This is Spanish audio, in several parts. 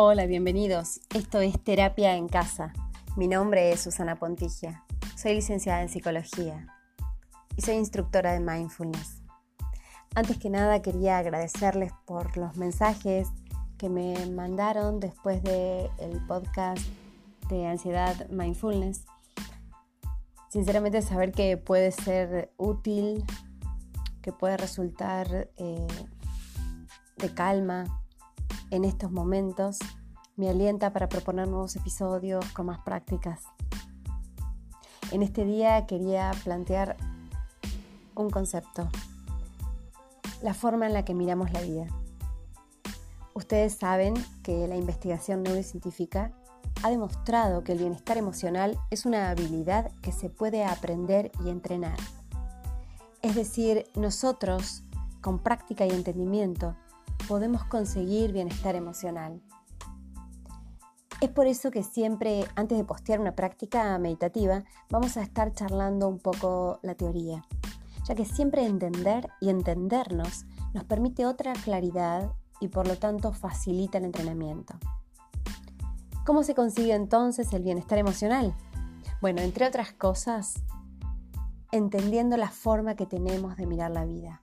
Hola, bienvenidos. Esto es Terapia en Casa. Mi nombre es Susana Pontigia. Soy licenciada en psicología y soy instructora de mindfulness. Antes que nada quería agradecerles por los mensajes que me mandaron después del el podcast de ansiedad mindfulness. Sinceramente saber que puede ser útil, que puede resultar eh, de calma en estos momentos me alienta para proponer nuevos episodios con más prácticas. En este día quería plantear un concepto, la forma en la que miramos la vida. Ustedes saben que la investigación neurocientífica ha demostrado que el bienestar emocional es una habilidad que se puede aprender y entrenar. Es decir, nosotros, con práctica y entendimiento, podemos conseguir bienestar emocional. Es por eso que siempre, antes de postear una práctica meditativa, vamos a estar charlando un poco la teoría, ya que siempre entender y entendernos nos permite otra claridad y por lo tanto facilita el entrenamiento. ¿Cómo se consigue entonces el bienestar emocional? Bueno, entre otras cosas, entendiendo la forma que tenemos de mirar la vida.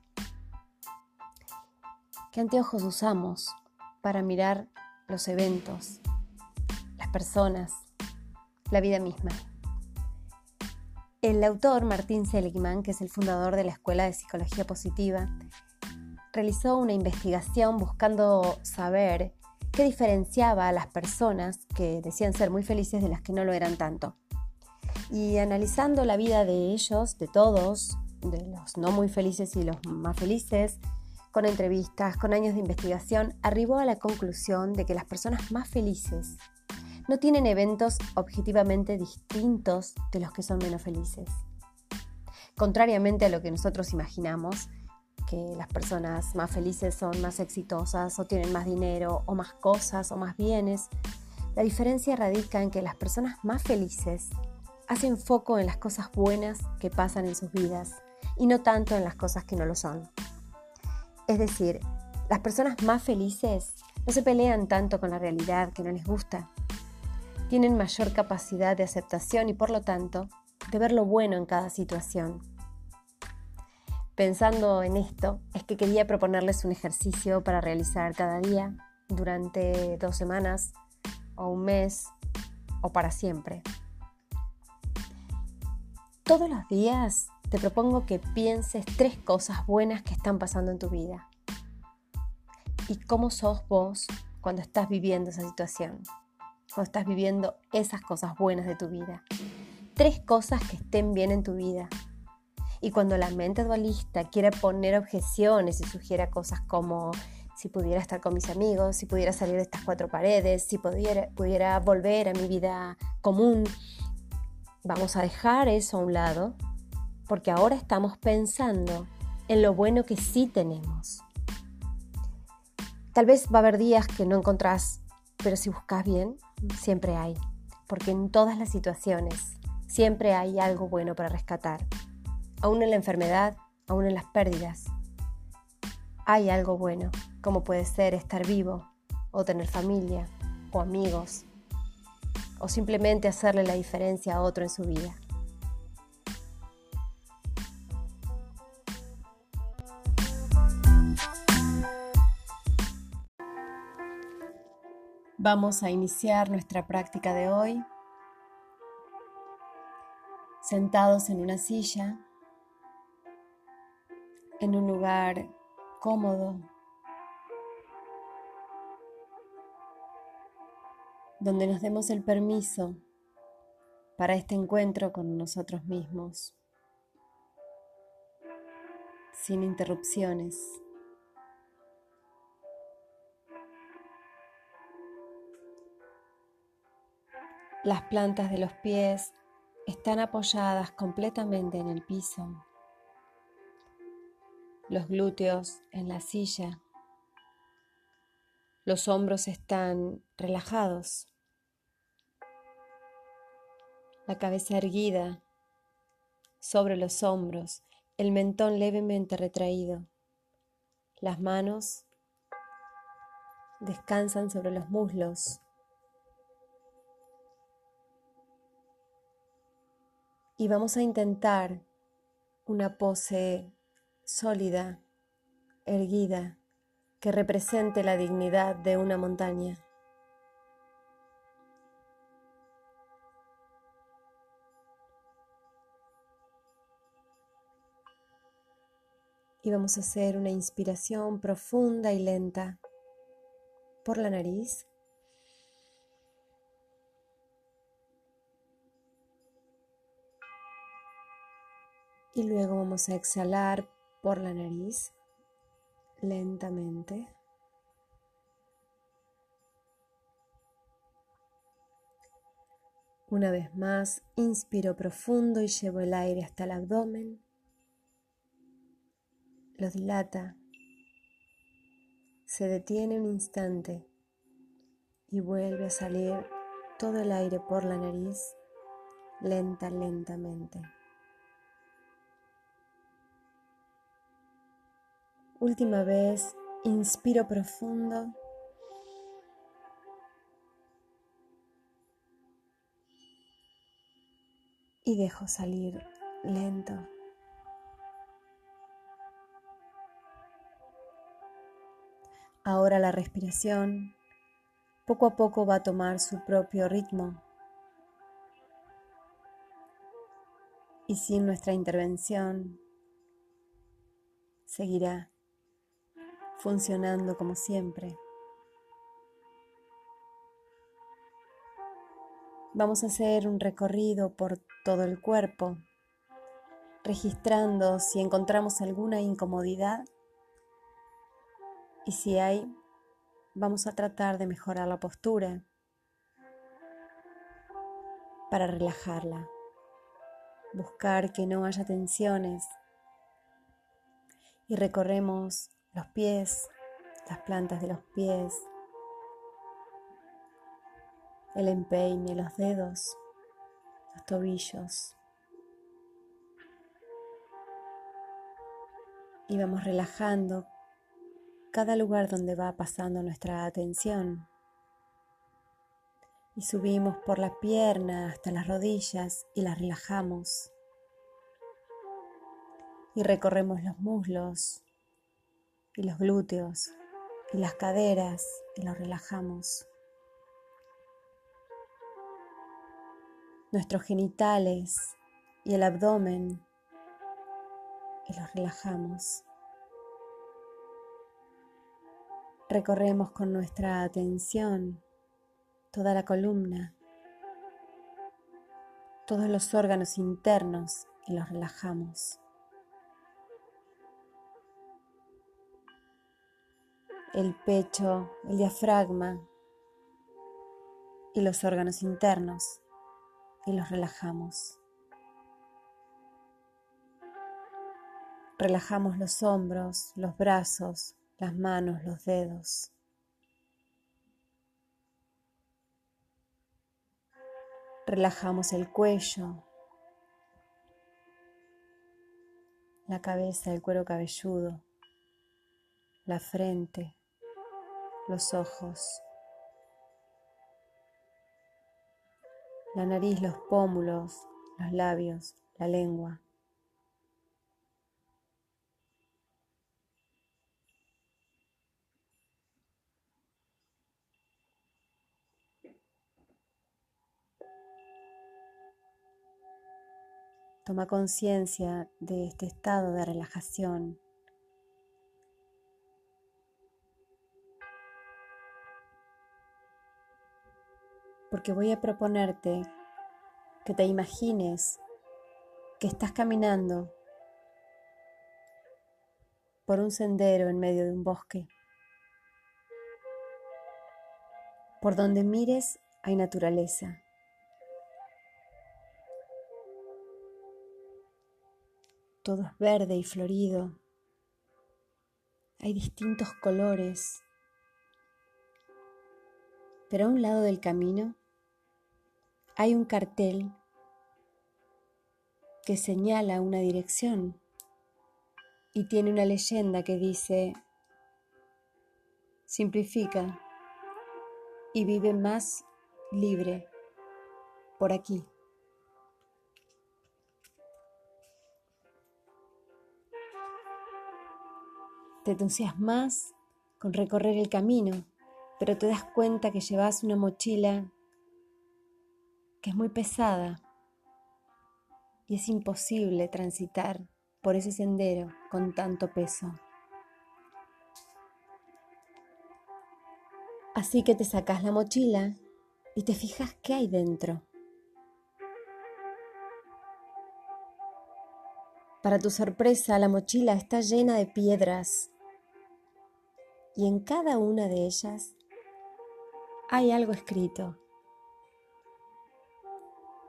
¿Qué anteojos usamos para mirar los eventos, las personas, la vida misma? El autor Martín Seligman, que es el fundador de la Escuela de Psicología Positiva, realizó una investigación buscando saber qué diferenciaba a las personas que decían ser muy felices de las que no lo eran tanto. Y analizando la vida de ellos, de todos, de los no muy felices y los más felices, con entrevistas, con años de investigación, arribó a la conclusión de que las personas más felices no tienen eventos objetivamente distintos de los que son menos felices. Contrariamente a lo que nosotros imaginamos, que las personas más felices son más exitosas o tienen más dinero o más cosas o más bienes, la diferencia radica en que las personas más felices hacen foco en las cosas buenas que pasan en sus vidas y no tanto en las cosas que no lo son. Es decir, las personas más felices no se pelean tanto con la realidad que no les gusta. Tienen mayor capacidad de aceptación y por lo tanto de ver lo bueno en cada situación. Pensando en esto, es que quería proponerles un ejercicio para realizar cada día durante dos semanas o un mes o para siempre. Todos los días te propongo que pienses tres cosas buenas que están pasando en tu vida. Y cómo sos vos cuando estás viviendo esa situación, cuando estás viviendo esas cosas buenas de tu vida. Tres cosas que estén bien en tu vida. Y cuando la mente dualista quiere poner objeciones y sugiera cosas como si pudiera estar con mis amigos, si pudiera salir de estas cuatro paredes, si pudiera, pudiera volver a mi vida común, vamos a dejar eso a un lado porque ahora estamos pensando en lo bueno que sí tenemos. Tal vez va a haber días que no encontrás, pero si buscas bien, siempre hay, porque en todas las situaciones siempre hay algo bueno para rescatar. Aún en la enfermedad, aún en las pérdidas, hay algo bueno, como puede ser estar vivo, o tener familia, o amigos, o simplemente hacerle la diferencia a otro en su vida. Vamos a iniciar nuestra práctica de hoy sentados en una silla, en un lugar cómodo, donde nos demos el permiso para este encuentro con nosotros mismos, sin interrupciones. Las plantas de los pies están apoyadas completamente en el piso, los glúteos en la silla, los hombros están relajados, la cabeza erguida sobre los hombros, el mentón levemente retraído, las manos descansan sobre los muslos. Y vamos a intentar una pose sólida, erguida, que represente la dignidad de una montaña. Y vamos a hacer una inspiración profunda y lenta por la nariz. Y luego vamos a exhalar por la nariz lentamente. Una vez más, inspiro profundo y llevo el aire hasta el abdomen lo dilata, se detiene un instante y vuelve a salir todo el aire por la nariz lenta, lentamente. Última vez, inspiro profundo. Y dejo salir lento. Ahora la respiración poco a poco va a tomar su propio ritmo y sin nuestra intervención seguirá funcionando como siempre. Vamos a hacer un recorrido por todo el cuerpo, registrando si encontramos alguna incomodidad y si hay, vamos a tratar de mejorar la postura para relajarla. Buscar que no haya tensiones. Y recorremos los pies, las plantas de los pies, el empeine, los dedos, los tobillos. Y vamos relajando cada lugar donde va pasando nuestra atención. Y subimos por la pierna hasta las rodillas y las relajamos. Y recorremos los muslos y los glúteos y las caderas y los relajamos. Nuestros genitales y el abdomen y los relajamos. Recorremos con nuestra atención toda la columna, todos los órganos internos y los relajamos. El pecho, el diafragma y los órganos internos y los relajamos. Relajamos los hombros, los brazos, las manos, los dedos. Relajamos el cuello, la cabeza, el cuero cabelludo, la frente, los ojos, la nariz, los pómulos, los labios, la lengua. Toma conciencia de este estado de relajación. Porque voy a proponerte que te imagines que estás caminando por un sendero en medio de un bosque. Por donde mires hay naturaleza. todo es verde y florido. Hay distintos colores. Pero a un lado del camino hay un cartel que señala una dirección y tiene una leyenda que dice, simplifica, y vive más libre por aquí. Te entusiasmas con recorrer el camino, pero te das cuenta que llevas una mochila que es muy pesada y es imposible transitar por ese sendero con tanto peso. Así que te sacas la mochila y te fijas qué hay dentro. Para tu sorpresa, la mochila está llena de piedras y en cada una de ellas hay algo escrito.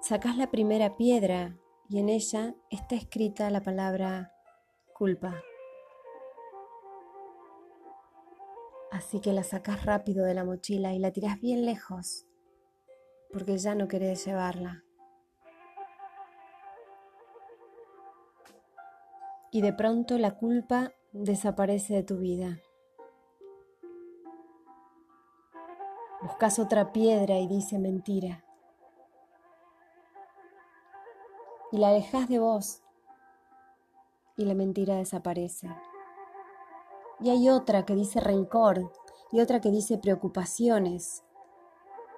Sacas la primera piedra y en ella está escrita la palabra culpa. Así que la sacas rápido de la mochila y la tiras bien lejos, porque ya no querés llevarla. Y de pronto la culpa desaparece de tu vida. Buscas otra piedra y dice mentira. Y la alejas de vos y la mentira desaparece. Y hay otra que dice rencor, y otra que dice preocupaciones,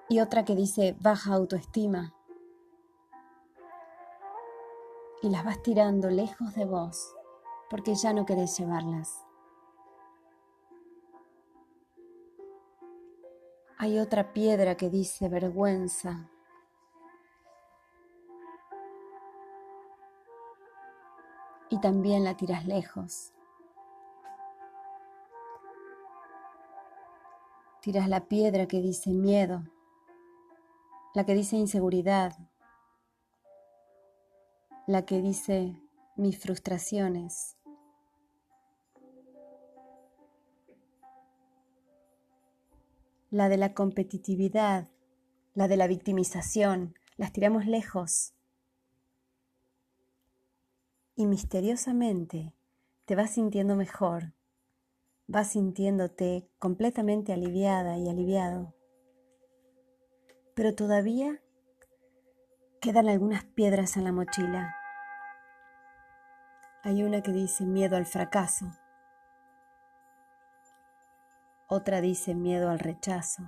y otra que dice baja autoestima. Y las vas tirando lejos de vos, porque ya no querés llevarlas. Hay otra piedra que dice vergüenza. Y también la tiras lejos. Tiras la piedra que dice miedo, la que dice inseguridad, la que dice mis frustraciones. La de la competitividad, la de la victimización, las tiramos lejos. Y misteriosamente te vas sintiendo mejor vas sintiéndote completamente aliviada y aliviado. Pero todavía quedan algunas piedras en la mochila. Hay una que dice miedo al fracaso. Otra dice miedo al rechazo.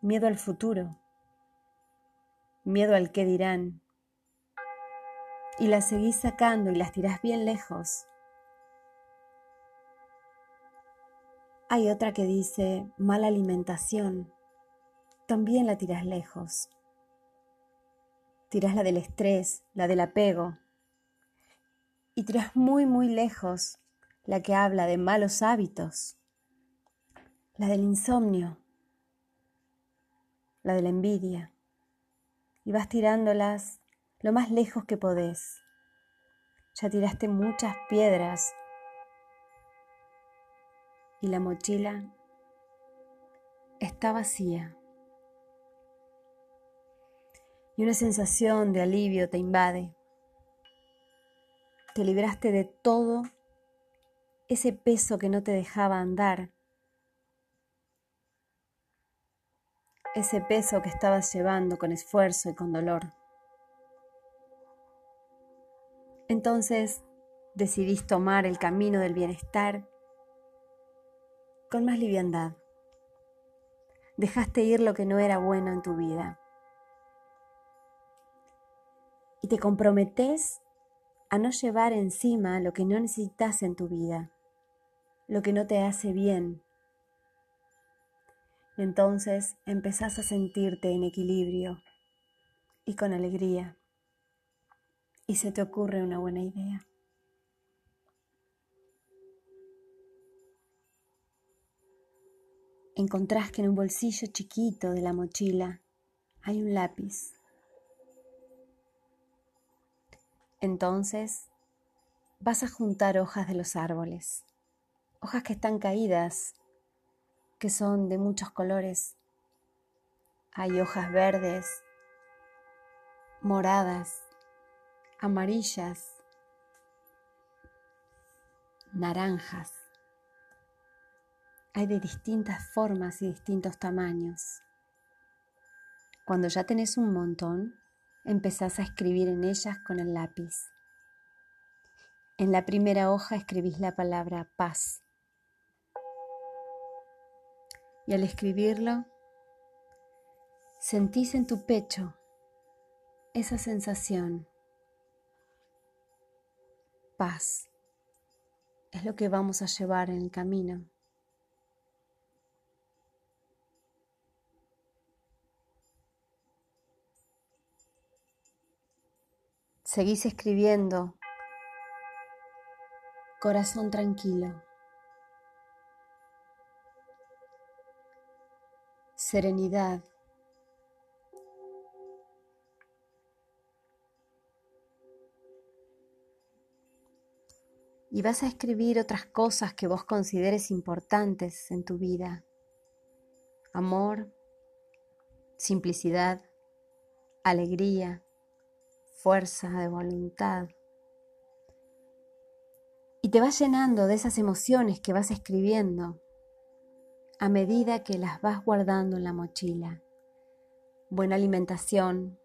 Miedo al futuro. Miedo al qué dirán. Y las seguís sacando y las tirás bien lejos Hay otra que dice mala alimentación. También la tiras lejos. Tiras la del estrés, la del apego. Y tiras muy, muy lejos la que habla de malos hábitos, la del insomnio, la de la envidia. Y vas tirándolas lo más lejos que podés. Ya tiraste muchas piedras y la mochila está vacía. Y una sensación de alivio te invade. Te libraste de todo ese peso que no te dejaba andar. Ese peso que estabas llevando con esfuerzo y con dolor. Entonces decidís tomar el camino del bienestar con más liviandad. Dejaste ir lo que no era bueno en tu vida. Y te comprometes a no llevar encima lo que no necesitas en tu vida, lo que no te hace bien. Entonces empezás a sentirte en equilibrio y con alegría. Y se te ocurre una buena idea. encontrás que en un bolsillo chiquito de la mochila hay un lápiz. Entonces vas a juntar hojas de los árboles, hojas que están caídas, que son de muchos colores. Hay hojas verdes, moradas, amarillas, naranjas hay de distintas formas y distintos tamaños. Cuando ya tenés un montón, empezás a escribir en ellas con el lápiz. En la primera hoja escribís la palabra paz. Y al escribirlo, sentís en tu pecho esa sensación. Paz es lo que vamos a llevar en el camino. Seguís escribiendo. Corazón tranquilo. Serenidad. Y vas a escribir otras cosas que vos consideres importantes en tu vida. Amor, simplicidad, alegría, fuerza de voluntad. Y te vas llenando de esas emociones que vas escribiendo a medida que las vas guardando en la mochila. Buena alimentación,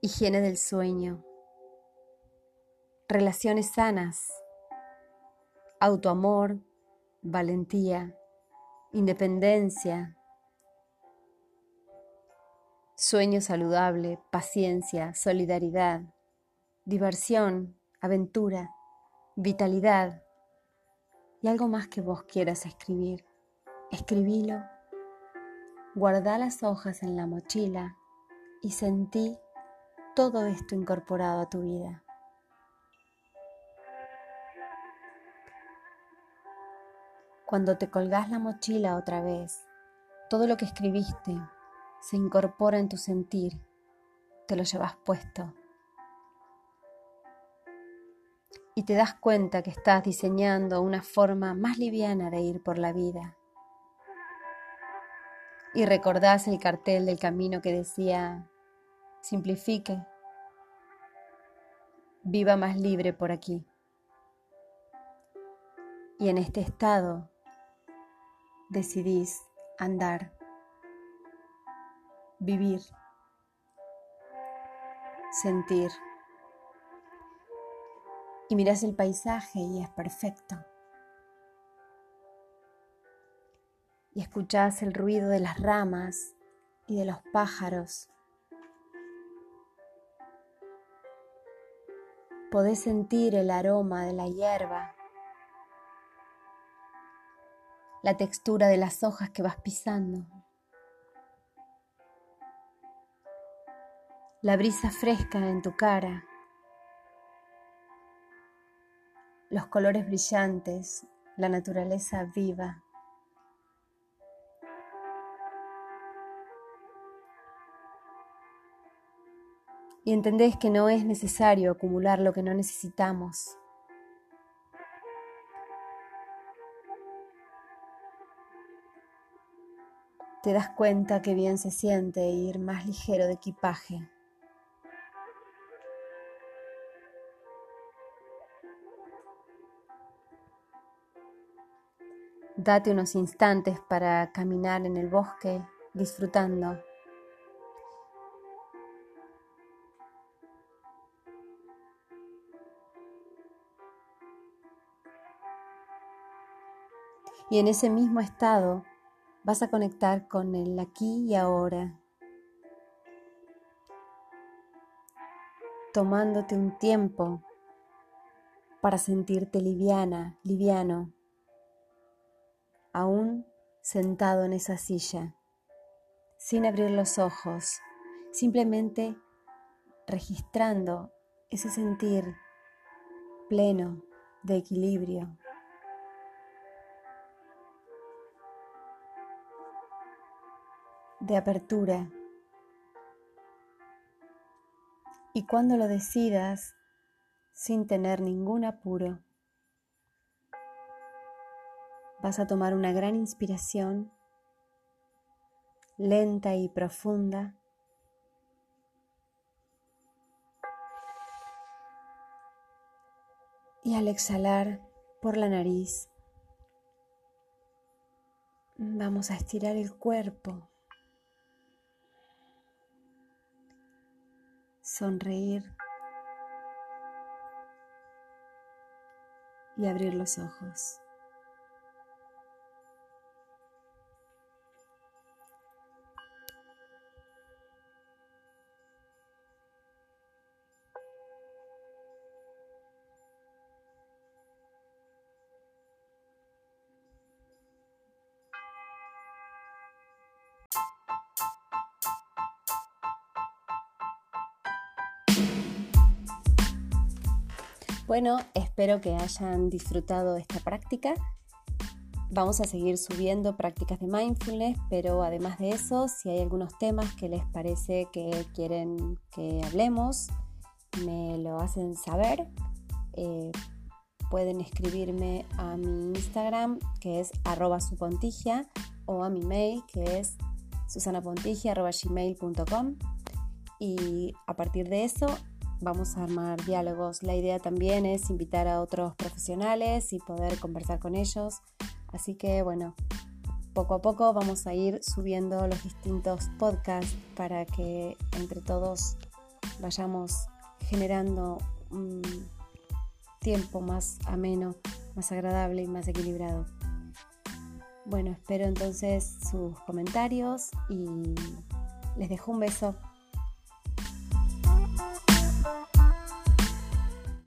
higiene del sueño, relaciones sanas, autoamor, valentía, independencia, Sueño saludable, paciencia, solidaridad, diversión, aventura, vitalidad y algo más que vos quieras escribir. Escribilo, guarda las hojas en la mochila y sentí todo esto incorporado a tu vida. Cuando te colgás la mochila otra vez, todo lo que escribiste se incorpora en tu sentir, te lo llevas puesto. Y te das cuenta que estás diseñando una forma más liviana de ir por la vida. Y recordás el cartel del camino que decía, simplifique, viva más libre por aquí. Y en este estado decidís andar vivir, sentir. Y miras el paisaje y es perfecto. Y escuchas el ruido de las ramas y de los pájaros. Podés sentir el aroma de la hierba, la textura de las hojas que vas pisando. la brisa fresca en tu cara, los colores brillantes, la naturaleza viva. Y entendés que no es necesario acumular lo que no necesitamos. Te das cuenta que bien se siente ir más ligero de equipaje. Date unos instantes para caminar en el bosque disfrutando. Y en ese mismo estado vas a conectar con el aquí y ahora, tomándote un tiempo para sentirte liviana, liviano aún sentado en esa silla, sin abrir los ojos, simplemente registrando ese sentir pleno de equilibrio. De apertura. Y cuando lo decidas, sin tener ningún apuro, vas a tomar una gran inspiración, lenta y profunda. Y al exhalar por la nariz, Vamos a estirar el cuerpo. Sonreír. Y abrir los ojos. Bueno, espero que hayan disfrutado esta práctica. Vamos a seguir subiendo prácticas de mindfulness, pero además de eso, si hay algunos temas que les parece que quieren que hablemos, me lo hacen saber. Eh, pueden escribirme a mi Instagram, que es arroba supontigia, o a mi mail, que es susanapontigia.gmail.com. Y a partir de eso vamos a armar diálogos. La idea también es invitar a otros profesionales y poder conversar con ellos. Así que bueno, poco a poco vamos a ir subiendo los distintos podcasts para que entre todos vayamos generando un tiempo más ameno, más agradable y más equilibrado. Bueno, espero entonces sus comentarios y les dejo un beso.